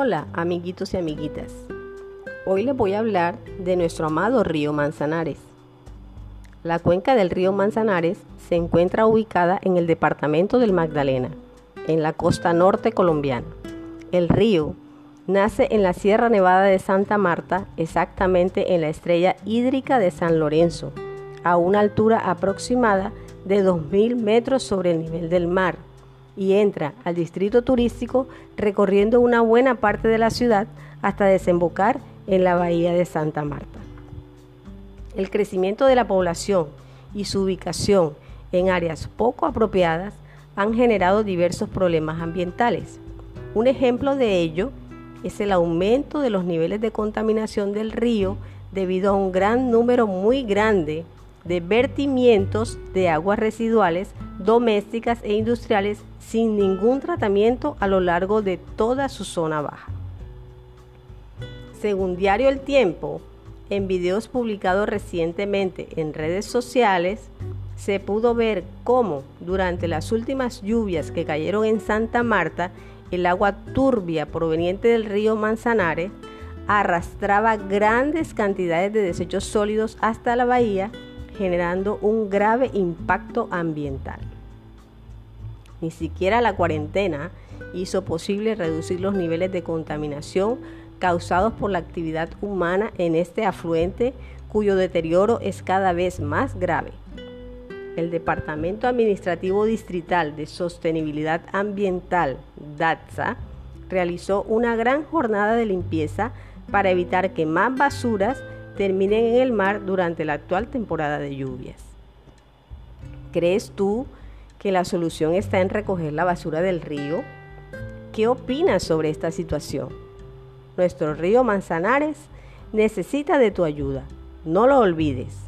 Hola amiguitos y amiguitas. Hoy les voy a hablar de nuestro amado río Manzanares. La cuenca del río Manzanares se encuentra ubicada en el departamento del Magdalena, en la costa norte colombiana. El río nace en la Sierra Nevada de Santa Marta, exactamente en la estrella hídrica de San Lorenzo, a una altura aproximada de 2.000 metros sobre el nivel del mar y entra al distrito turístico recorriendo una buena parte de la ciudad hasta desembocar en la bahía de Santa Marta. El crecimiento de la población y su ubicación en áreas poco apropiadas han generado diversos problemas ambientales. Un ejemplo de ello es el aumento de los niveles de contaminación del río debido a un gran número muy grande de vertimientos de aguas residuales domésticas e industriales sin ningún tratamiento a lo largo de toda su zona baja. Según Diario El Tiempo, en videos publicados recientemente en redes sociales, se pudo ver cómo durante las últimas lluvias que cayeron en Santa Marta, el agua turbia proveniente del río Manzanares arrastraba grandes cantidades de desechos sólidos hasta la bahía generando un grave impacto ambiental. Ni siquiera la cuarentena hizo posible reducir los niveles de contaminación causados por la actividad humana en este afluente cuyo deterioro es cada vez más grave. El Departamento Administrativo Distrital de Sostenibilidad Ambiental, DATSA, realizó una gran jornada de limpieza para evitar que más basuras terminen en el mar durante la actual temporada de lluvias. ¿Crees tú que la solución está en recoger la basura del río? ¿Qué opinas sobre esta situación? Nuestro río Manzanares necesita de tu ayuda. No lo olvides.